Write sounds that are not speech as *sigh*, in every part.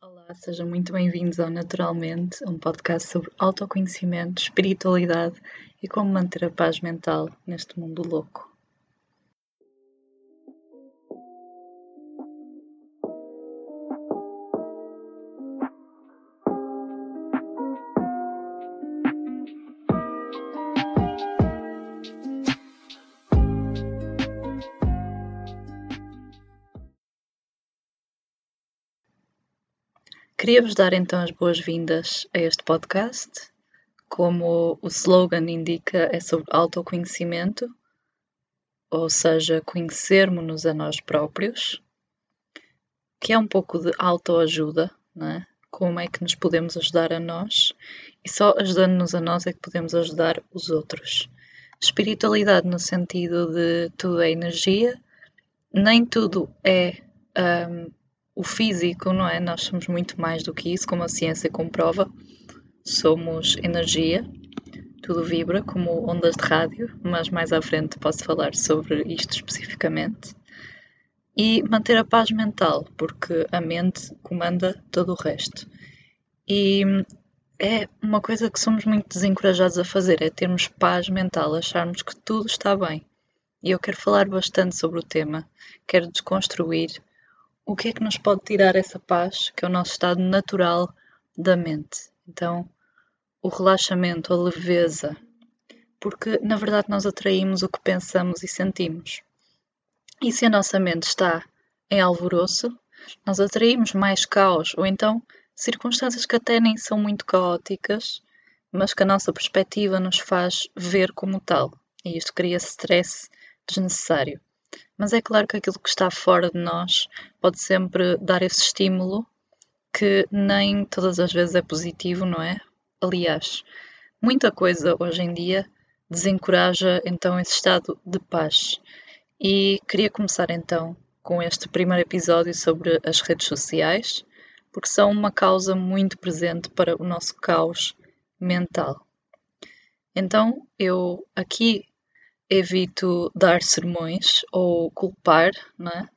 Olá, sejam muito bem-vindos ao Naturalmente, um podcast sobre autoconhecimento, espiritualidade e como manter a paz mental neste mundo louco. Queria-vos dar então as boas-vindas a este podcast. Como o slogan indica, é sobre autoconhecimento, ou seja, conhecermos-nos a nós próprios, que é um pouco de autoajuda, não é? Como é que nos podemos ajudar a nós e só ajudando-nos a nós é que podemos ajudar os outros. Espiritualidade no sentido de tudo é energia, nem tudo é um, o físico, não é? Nós somos muito mais do que isso, como a ciência comprova. Somos energia, tudo vibra, como ondas de rádio, mas mais à frente posso falar sobre isto especificamente. E manter a paz mental, porque a mente comanda todo o resto. E é uma coisa que somos muito desencorajados a fazer, é termos paz mental, acharmos que tudo está bem. E eu quero falar bastante sobre o tema, quero desconstruir o que é que nos pode tirar essa paz, que é o nosso estado natural da mente. Então, o relaxamento, a leveza, porque na verdade nós atraímos o que pensamos e sentimos. E se a nossa mente está em alvoroço, nós atraímos mais caos, ou então circunstâncias que até nem são muito caóticas, mas que a nossa perspectiva nos faz ver como tal. E isto cria stress desnecessário. Mas é claro que aquilo que está fora de nós pode sempre dar esse estímulo que nem todas as vezes é positivo, não é? Aliás, muita coisa hoje em dia desencoraja então esse estado de paz. E queria começar então com este primeiro episódio sobre as redes sociais, porque são uma causa muito presente para o nosso caos mental. Então, eu aqui evito dar sermões ou culpar, não é?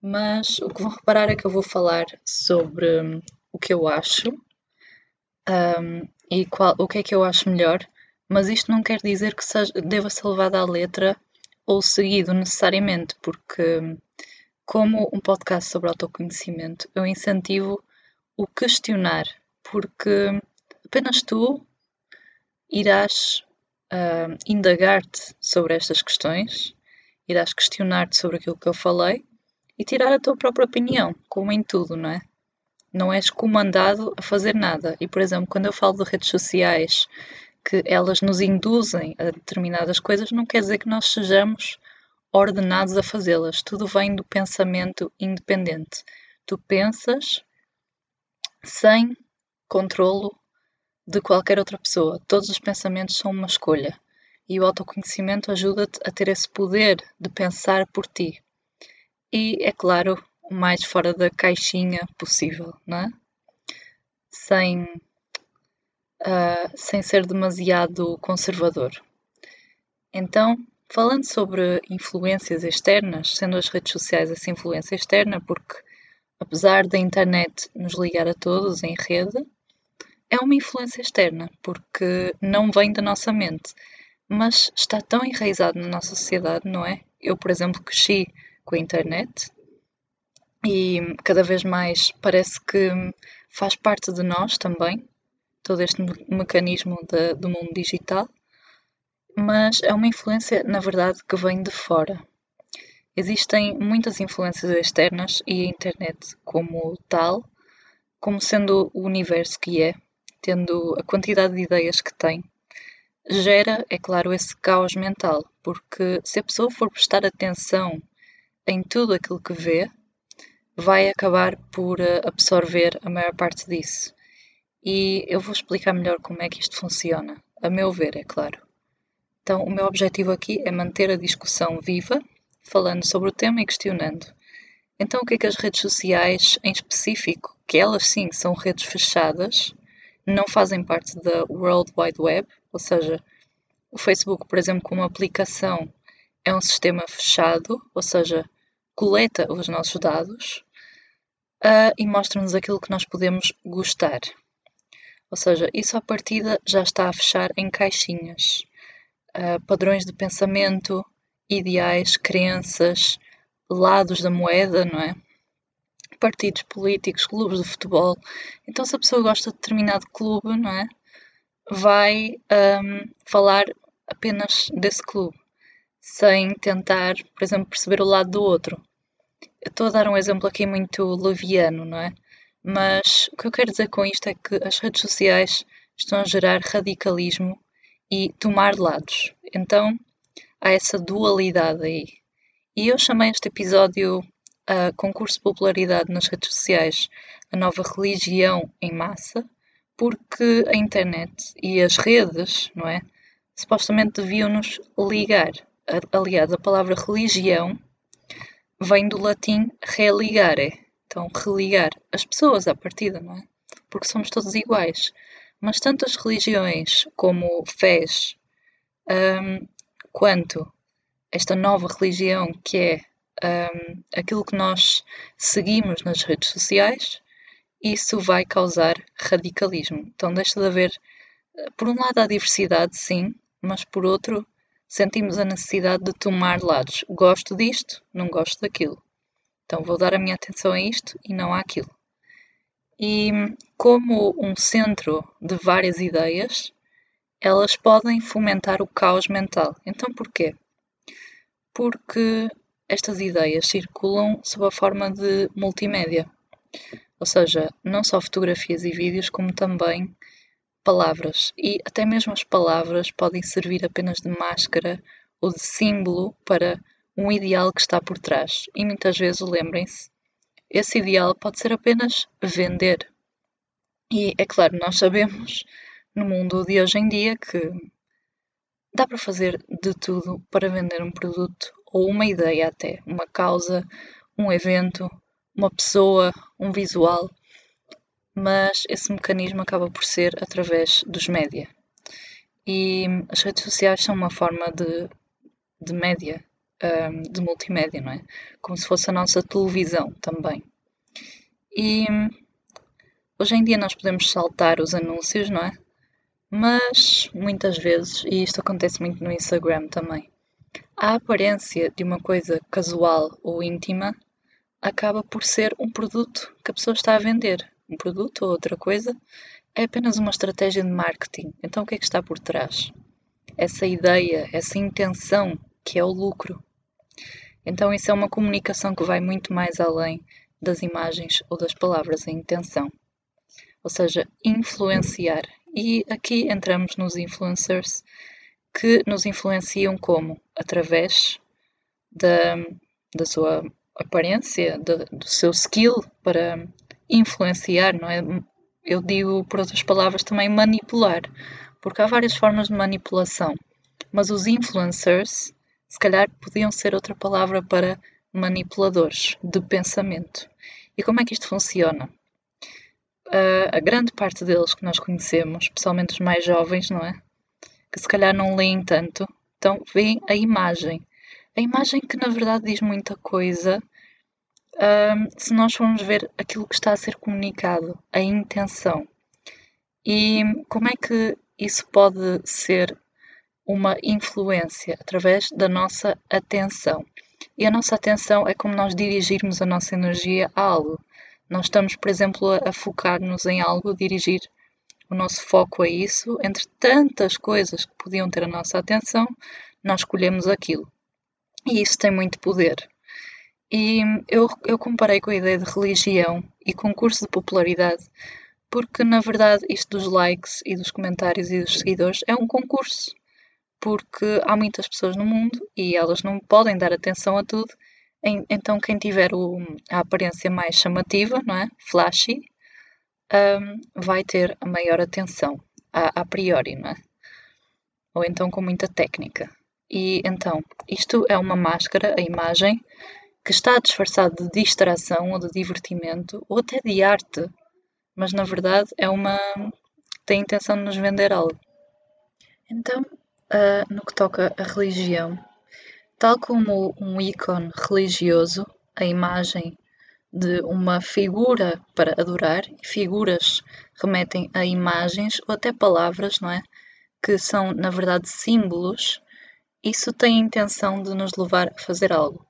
Mas o que vão reparar é que eu vou falar sobre hum, o que eu acho um, e qual, o que é que eu acho melhor, mas isto não quer dizer que seja, deva ser levado à letra ou seguido necessariamente, porque, hum, como um podcast sobre autoconhecimento, eu incentivo o questionar, porque apenas tu irás uh, indagar-te sobre estas questões, irás questionar-te sobre aquilo que eu falei e tirar a tua própria opinião, como em tudo, não é? Não és comandado a fazer nada. E, por exemplo, quando eu falo de redes sociais, que elas nos induzem a determinadas coisas, não quer dizer que nós sejamos ordenados a fazê-las. Tudo vem do pensamento independente. Tu pensas sem controlo de qualquer outra pessoa. Todos os pensamentos são uma escolha. E o autoconhecimento ajuda-te a ter esse poder de pensar por ti. E, é claro, o mais fora da caixinha possível, não é? Sem, uh, sem ser demasiado conservador. Então, falando sobre influências externas, sendo as redes sociais essa influência externa, porque apesar da internet nos ligar a todos em rede, é uma influência externa, porque não vem da nossa mente, mas está tão enraizado na nossa sociedade, não é? Eu, por exemplo, cresci com a internet e cada vez mais parece que faz parte de nós também, todo este mecanismo de, do mundo digital, mas é uma influência, na verdade, que vem de fora. Existem muitas influências externas e a internet, como tal, como sendo o universo que é, tendo a quantidade de ideias que tem, gera, é claro, esse caos mental, porque se a pessoa for prestar atenção em tudo aquilo que vê, vai acabar por eh, absorver a maior parte disso. E eu vou explicar melhor como é que isto funciona, a meu ver, é claro. Então, o meu objetivo aqui é manter a discussão viva, falando sobre o tema e questionando. Então, o que é que as redes sociais, em específico, que elas sim são redes fechadas, não fazem parte da World Wide Web, ou seja, o Facebook, por exemplo, como aplicação, é um sistema fechado, ou seja, coleta os nossos dados, uh, e mostra-nos aquilo que nós podemos gostar. Ou seja, isso à partida já está a fechar em caixinhas. Uh, padrões de pensamento, ideais, crenças, lados da moeda, não é? Partidos políticos, clubes de futebol. Então, se a pessoa gosta de determinado clube, não é? Vai um, falar apenas desse clube, sem tentar, por exemplo, perceber o lado do outro. Eu estou a dar um exemplo aqui muito leviano, não é? Mas o que eu quero dizer com isto é que as redes sociais estão a gerar radicalismo e tomar lados. Então há essa dualidade aí. E eu chamei este episódio a concurso de popularidade nas redes sociais, a nova religião em massa, porque a internet e as redes, não é? Supostamente deviam nos ligar. Aliás, a palavra religião vem do latim religare, então religar as pessoas à partida, não é? Porque somos todos iguais. Mas tanto as religiões como fés, um, quanto esta nova religião que é um, aquilo que nós seguimos nas redes sociais, isso vai causar radicalismo. Então deixa de haver, por um lado, a diversidade, sim, mas por outro, sentimos a necessidade de tomar lados. Gosto disto, não gosto daquilo. Então vou dar a minha atenção a isto e não àquilo. E como um centro de várias ideias, elas podem fomentar o caos mental. Então porquê? Porque estas ideias circulam sob a forma de multimédia. Ou seja, não só fotografias e vídeos, como também palavras. E até mesmo as palavras podem servir apenas de máscara ou de símbolo para um ideal que está por trás. E muitas vezes, lembrem-se, esse ideal pode ser apenas vender. E é claro, nós sabemos no mundo de hoje em dia que dá para fazer de tudo para vender um produto ou uma ideia até, uma causa, um evento, uma pessoa, um visual mas esse mecanismo acaba por ser através dos média. E as redes sociais são uma forma de, de média, um, de multimédia, não é? Como se fosse a nossa televisão também. E hoje em dia nós podemos saltar os anúncios, não é? Mas muitas vezes, e isto acontece muito no Instagram também, a aparência de uma coisa casual ou íntima acaba por ser um produto que a pessoa está a vender um produto ou outra coisa, é apenas uma estratégia de marketing. Então, o que é que está por trás? Essa ideia, essa intenção que é o lucro. Então, isso é uma comunicação que vai muito mais além das imagens ou das palavras, a intenção. Ou seja, influenciar. E aqui entramos nos influencers que nos influenciam como? Através da, da sua aparência, do, seu skill para influenciar, não é? Eu digo, por outras palavras, também manipular, porque há várias formas de manipulação, mas os influencers, se calhar, podiam ser outra palavra para manipuladores de pensamento. E como é que isto funciona? Uh, a grande parte deles que nós conhecemos, especialmente os mais jovens, não é? Que se calhar não leem tanto, então veem a imagem. A imagem que na verdade diz muita coisa um, se nós formos ver aquilo que está a ser comunicado, a intenção. E como é que isso pode ser uma influência através da nossa atenção. E a nossa atenção é como nós dirigirmos a nossa energia a algo. Nós estamos, por exemplo, a, focar-nos em algo, dirigir o nosso foco a isso, entre tantas coisas que podiam ter a nossa atenção, nós escolhemos aquilo. E isso tem muito poder. E eu, eu comparei com a ideia de religião e concurso de popularidade, porque na verdade isto dos likes e dos comentários e dos seguidores é um concurso, porque há muitas pessoas no mundo e elas não podem dar atenção a tudo. Então quem tiver o, a aparência mais chamativa, não é? Flashy, um, vai ter a maior atenção a, a priori, não é? Ou então com muita técnica. E então, isto é uma máscara, a imagem, que está disfarçado de distração ou de divertimento ou até de arte, mas na verdade é uma. tem a intenção de nos vender algo. Então, uh, no que toca à religião, tal como um ícone religioso, a imagem de uma figura para adorar, figuras remetem a imagens ou até palavras, não é? Que são, na verdade, símbolos. Isso tem a intenção de nos levar a fazer algo.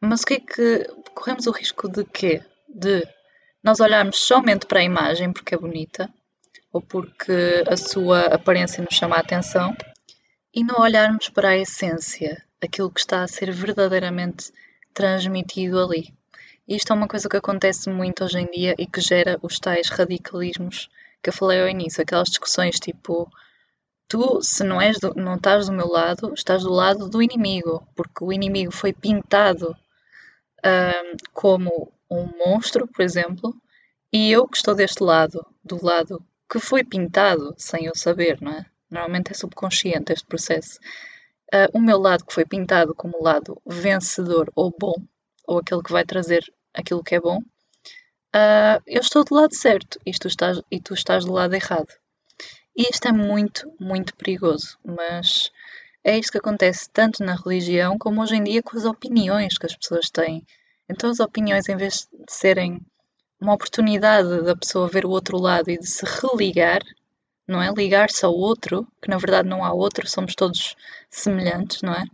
Mas o que é que corremos o risco de quê? De nós olharmos somente para a imagem porque é bonita ou porque a sua aparência nos chama a atenção e não olharmos para a essência, aquilo que está a ser verdadeiramente transmitido ali. Isto é uma coisa que acontece muito hoje em dia e que gera os tais radicalismos que eu falei ao início, aquelas discussões tipo tu, se não, és do, não estás do meu lado, estás do lado do inimigo, porque o inimigo foi pintado um, como um monstro, por exemplo, e eu que estou deste lado, do lado que foi pintado sem eu saber, não é? Normalmente é subconsciente este processo. Uh, o meu lado que foi pintado como o lado vencedor ou bom, ou aquele que vai trazer aquilo que é bom, uh, eu estou do lado certo e tu, estás, e tu estás do lado errado. E isto é muito, muito perigoso, mas é isto que acontece tanto na religião como hoje em dia com as opiniões que as pessoas têm. Então, as opiniões, em vez de serem uma oportunidade da pessoa ver o outro lado e de se religar, não é? Ligar-se ao outro, que na verdade não há outro, somos todos semelhantes, não é?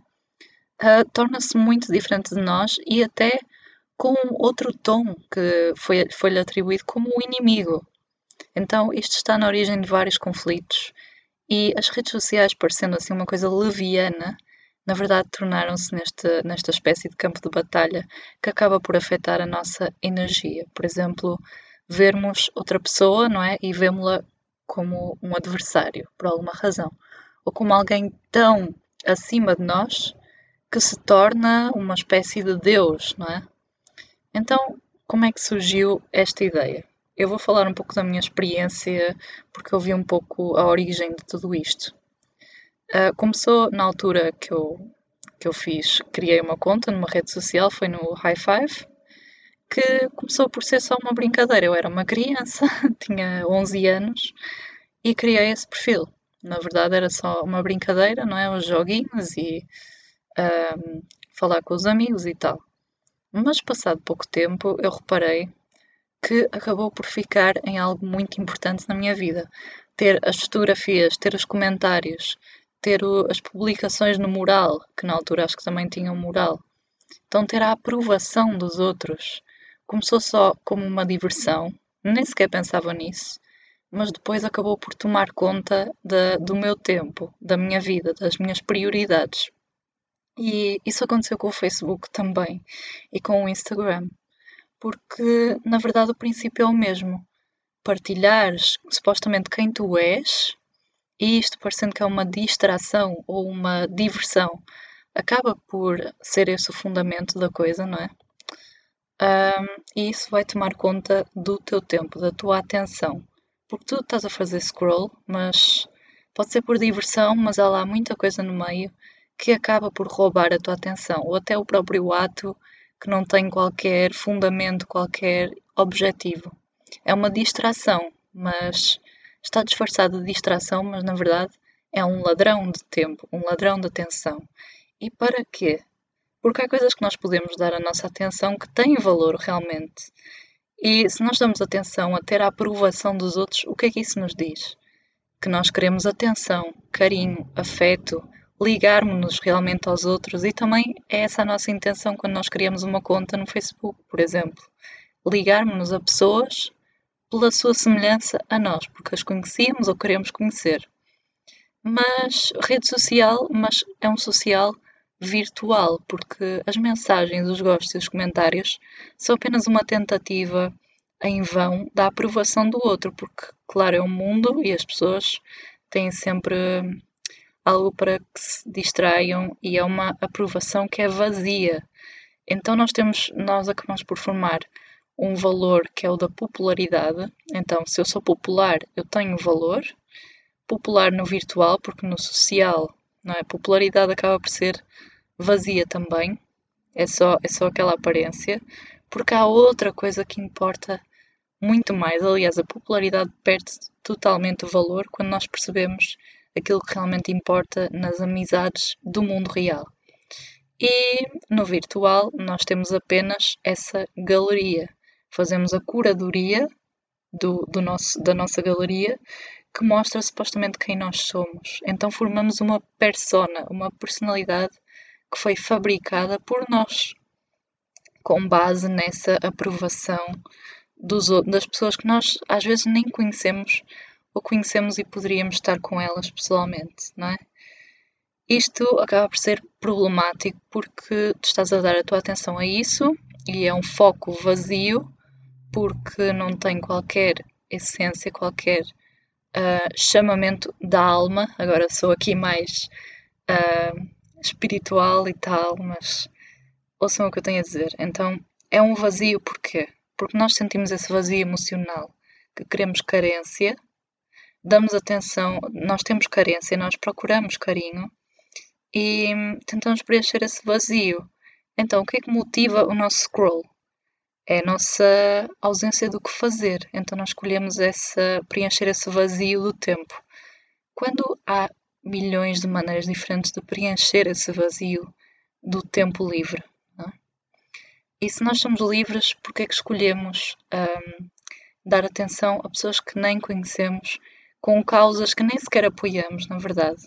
Uh, Torna-se muito diferente de nós e até com outro tom que foi-lhe foi atribuído como o inimigo. Então, isto está na origem de vários conflitos e as redes sociais, parecendo assim uma coisa leviana, na verdade tornaram-se nesta, nesta espécie de campo de batalha que acaba por afetar a nossa energia. Por exemplo, vermos outra pessoa, não é? E vemos-la como um adversário, por alguma razão. Ou como alguém tão acima de nós que se torna uma espécie de Deus, não é? Então, como é que surgiu esta ideia? Eu vou falar um pouco da minha experiência, porque eu vi um pouco a origem de tudo isto. Uh, começou na altura que eu, que eu fiz, criei uma conta numa rede social, foi no High Five, que começou por ser só uma brincadeira. Eu era uma criança, *laughs* tinha 11 anos, e criei esse perfil. Na verdade era só uma brincadeira, não é? Os joguinhos e um, ah, falar com os amigos e tal. Mas passado pouco tempo eu reparei que acabou por ficar em algo muito importante na minha vida. Ter as fotografias, ter os comentários, ter o, as publicações no mural, que na altura acho que também tinham um mural. Então ter a aprovação dos outros. Começou só como uma diversão, nem sequer pensava nisso, mas depois acabou por tomar conta de, do meu tempo, da minha vida, das minhas prioridades. E isso aconteceu com o Facebook também e com o Instagram porque na verdade o princípio é o mesmo. Partilhares supostamente quem tu és, e isto parecendo que é uma distração ou uma diversão, acaba por ser esse o fundamento da coisa, não é? Um, e isso vai tomar conta do teu tempo, da tua atenção. Porque tu estás a fazer scroll, mas pode ser por diversão, mas há lá muita coisa no meio que acaba por roubar a tua atenção, ou até o próprio ato que não tem qualquer fundamento, qualquer objetivo. É uma distração, mas está disfarçado de distração, mas na verdade é um ladrão de tempo, um ladrão de atenção. E para quê? Porque há coisas que nós podemos dar a nossa atenção que têm valor realmente. E se nós damos atenção a ter a aprovação dos outros, o que é que isso nos diz? Que nós queremos atenção, carinho, afeto, ligarmos-nos realmente aos outros e também é essa a nossa intenção quando nós criamos uma conta no Facebook, por exemplo. Ligarmos-nos a pessoas pela sua semelhança a nós, porque as conhecíamos ou queremos conhecer. Mas rede social, mas é um social virtual, porque as mensagens, os gostos e os comentários são apenas uma tentativa em vão da aprovação do outro, porque, claro, é um mundo e as pessoas têm sempre algo para que se distraiam e é uma aprovação que é vazia. Então nós temos, nós acabamos por formar um valor que é o da popularidade. Então, se eu sou popular, eu tenho valor. Popular no virtual, porque no social, não é? Popularidade acaba por ser vazia também. É só, é só aquela aparência. Porque há outra coisa que importa muito mais. Aliás, a popularidade perde totalmente o valor quando nós percebemos aquilo que realmente importa nas amizades do mundo real. E no virtual nós temos apenas essa galeria. fazemos a curadoria do, do nosso, da nossa galeria que mostra supostamente quem nós somos. Então formamos uma persona, uma personalidade que foi fabricada por nós, com base nessa aprovação dos, das pessoas que nós às vezes nem conhecemos ou conhecemos e poderíamos estar com elas pessoalmente, não é? Isto acaba por ser problemático porque tu estás a dar a tua atenção a isso e é um foco vazio porque não tem qualquer essência, qualquer uh, chamamento da alma. Agora sou aqui mais uh, espiritual e tal, mas ouçam o que eu tenho a dizer. Então é um vazio porquê? Porque nós sentimos esse vazio emocional, que queremos carência, damos atenção, nós temos carência, nós procuramos carinho e tentamos preencher esse vazio. Então, o que é que motiva o nosso scroll? É a nossa ausência do que fazer. Então, nós escolhemos essa, preencher esse vazio do tempo. Quando há milhões de maneiras diferentes de preencher esse vazio do tempo livre. É? E se nós somos livres, porque é que escolhemos um, dar atenção a pessoas que nem conhecemos, com causas que nem sequer apoiamos, na verdade?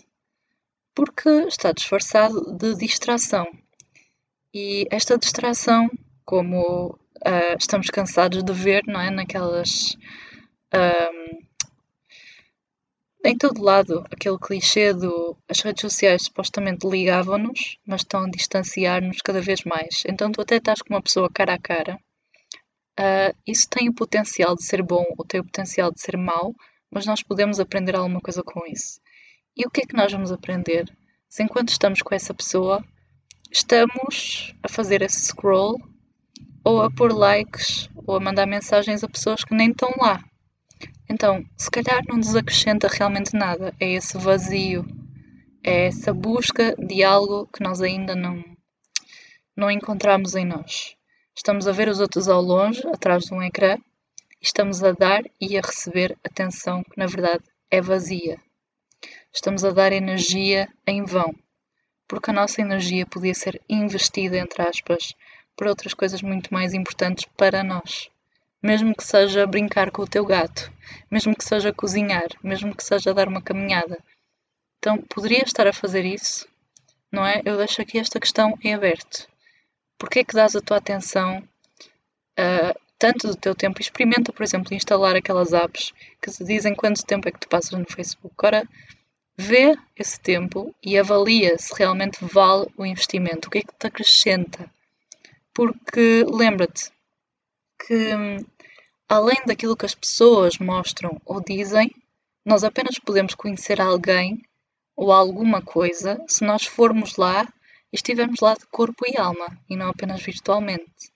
Porque está disfarçado de distração. E esta distração, como uh, estamos cansados de ver, não é? Naquelas. Um, em todo lado, aquele clichê do as redes sociais supostamente ligavam-nos, mas estão a distanciar-nos cada vez mais. Então tu até estás com uma pessoa cara a cara. Uh, isso tem o potencial de ser bom ou tem o potencial de ser mau, mas nós podemos aprender alguma coisa com isso. E o que é que nós vamos aprender? Se enquanto estamos com essa pessoa, estamos a fazer esse scroll ou a pôr likes ou a mandar mensagens a pessoas que nem estão lá. Então, se calhar não nos acrescenta realmente nada. É esse vazio, é essa busca de algo que nós ainda não, não encontramos em nós. Estamos a ver os outros ao longe, atrás de um ecrã, estamos a dar e a receber atenção que na verdade é vazia. Estamos a dar energia em vão, porque a nossa energia podia ser investida, entre aspas, por outras coisas muito mais importantes para nós mesmo que seja brincar com o teu gato, mesmo que seja cozinhar, mesmo que seja dar uma caminhada. Então, poderia estar a fazer isso, não é? Eu deixo aqui esta questão em aberto. Porquê é que dás a tua atenção uh, tanto do teu tempo? Experimenta, por exemplo, instalar aquelas apps que te dizem quanto tempo é que tu passas no Facebook. Ora, vê esse tempo e avalia se realmente vale o investimento. O que é que te acrescenta? Porque lembra-te, que, além daquilo que as pessoas mostram ou dizem, nós apenas podemos conhecer alguém ou alguma coisa se nós formos lá e estivermos lá de corpo e alma e não apenas virtualmente.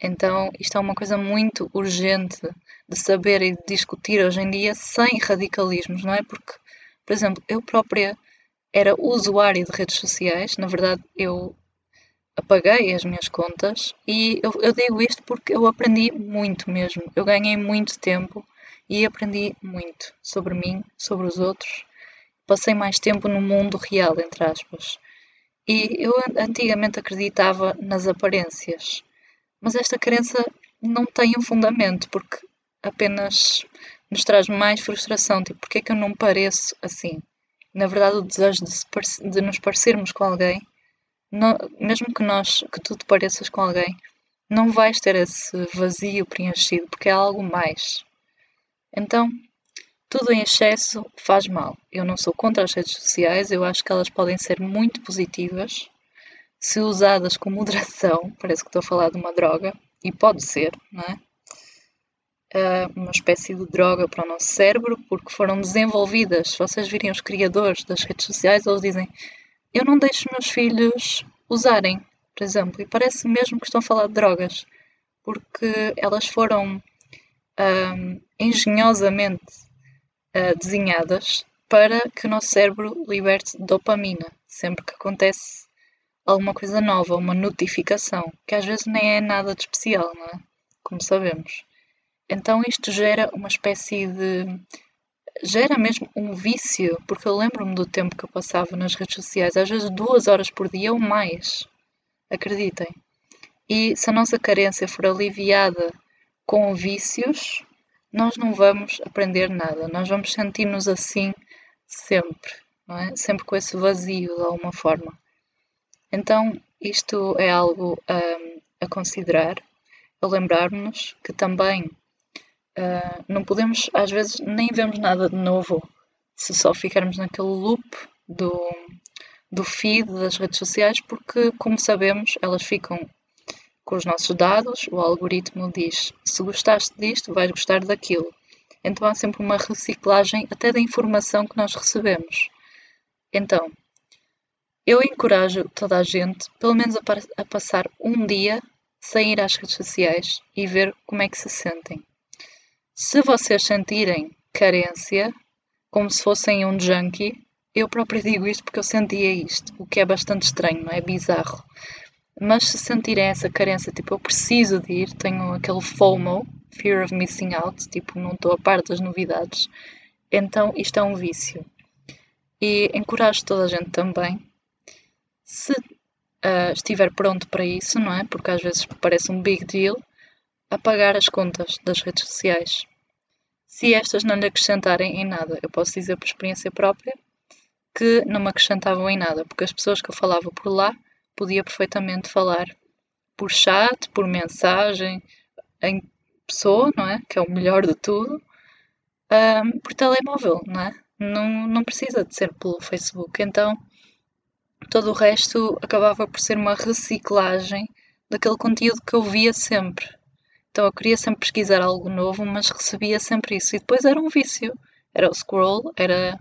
Então, isto é uma coisa muito urgente de saber e de discutir hoje em dia sem radicalismos, não é? Porque, por exemplo, eu própria era usuária de redes sociais, na verdade, eu apaguei as minhas contas e eu, eu digo isto porque eu aprendi muito mesmo. Eu ganhei muito tempo e aprendi muito sobre mim, sobre os outros. Passei mais tempo no mundo real, entre aspas. E eu antigamente acreditava nas aparências, mas esta crença não tem um fundamento porque apenas nos traz mais frustração. Tipo, porque é que eu não pareço assim? Na verdade, o desejo de, de nos parecermos com alguém não, mesmo que nós, que tu te pareças com alguém, não vais ter esse vazio preenchido porque é algo mais. Então, tudo em excesso faz mal. Eu não sou contra as redes sociais, eu acho que elas podem ser muito positivas se usadas com moderação. *laughs* Parece que estou a falar de uma droga, e pode ser, não é? Uh, uma espécie de droga para o nosso cérebro, porque foram desenvolvidas. Se vocês virem os criadores das redes sociais, eles dizem eu não deixo meus filhos usarem, por exemplo, e parece mesmo que estão a falar de drogas, porque elas foram um, engenhosamente uh, desenhadas para que o nosso cérebro liberte dopamina sempre que acontece alguma coisa nova, uma notificação, que às vezes nem é nada de especial, não é? Como sabemos. Então isto gera uma espécie de gera mesmo um vício, porque eu lembro-me do tempo que eu passava nas redes sociais, às vezes duas horas por dia ou mais. Acreditem. E se a nossa carência for aliviada com vícios, nós não vamos aprender nada, nós vamos sentir-nos assim sempre, não é? Sempre com esse vazio de alguma forma. Então, isto é algo um, a considerar, a lembrar-nos que também uh, não podemos, às vezes, nem vemos nada de novo se só ficarmos naquele loop do, do feed das redes sociais, porque, como sabemos, elas ficam com os nossos dados, o algoritmo diz: se gostaste disto, vais gostar daquilo. Então há sempre uma reciclagem até da informação que nós recebemos. Então, eu encorajo toda a gente, pelo menos a, a passar um dia sem ir às redes sociais e ver como é que se sentem. Se vocês sentirem carência, como se fossem um junkie, eu próprio digo isto porque eu sentia isto, o que é bastante estranho, não é? Bizarro. Mas se sentirem essa carência, tipo, eu preciso de ir, tenho aquele FOMO, Fear of Missing Out, tipo, não estou a par das novidades, então isto é um vício. E encorajo toda a gente também, se uh, estiver pronto para isso, não é? Porque às vezes parece um big deal, a pagar as contas das redes sociais. Se estas não lhe acrescentarem em nada, eu posso dizer por experiência própria que não me acrescentavam em nada, porque as pessoas que eu falava por lá podia perfeitamente falar por chat, por mensagem, em pessoa, não é? Que é o melhor de tudo, um, por telemóvel, não é? Não, não precisa de ser pelo Facebook. Então, todo o resto acabava por ser uma reciclagem daquele conteúdo que eu via sempre. Então, eu queria sempre pesquisar algo novo, mas recebia sempre isso. E depois era um vício. Era o scroll, era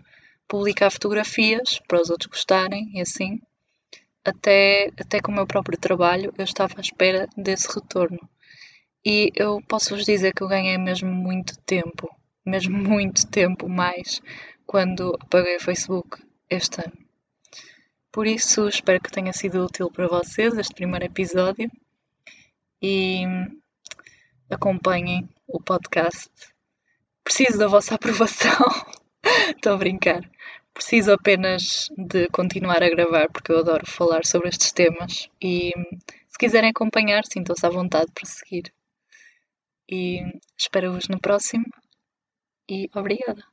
publicar fotografias para os outros gostarem e assim até, até com o meu próprio trabalho, eu estava à espera desse retorno. E eu posso vos dizer que eu ganhei mesmo muito tempo, mesmo muito tempo mais, quando apaguei o Facebook este ano. Por isso, espero que tenha sido útil para vocês este primeiro episódio e acompanhem o podcast. Preciso da vossa *laughs* aprovação. Estou a brincar. Preciso apenas de continuar a gravar porque eu adoro falar sobre estes temas e se quiserem acompanhar, sintam-se à vontade para seguir. E espero-vos no próximo e obrigada.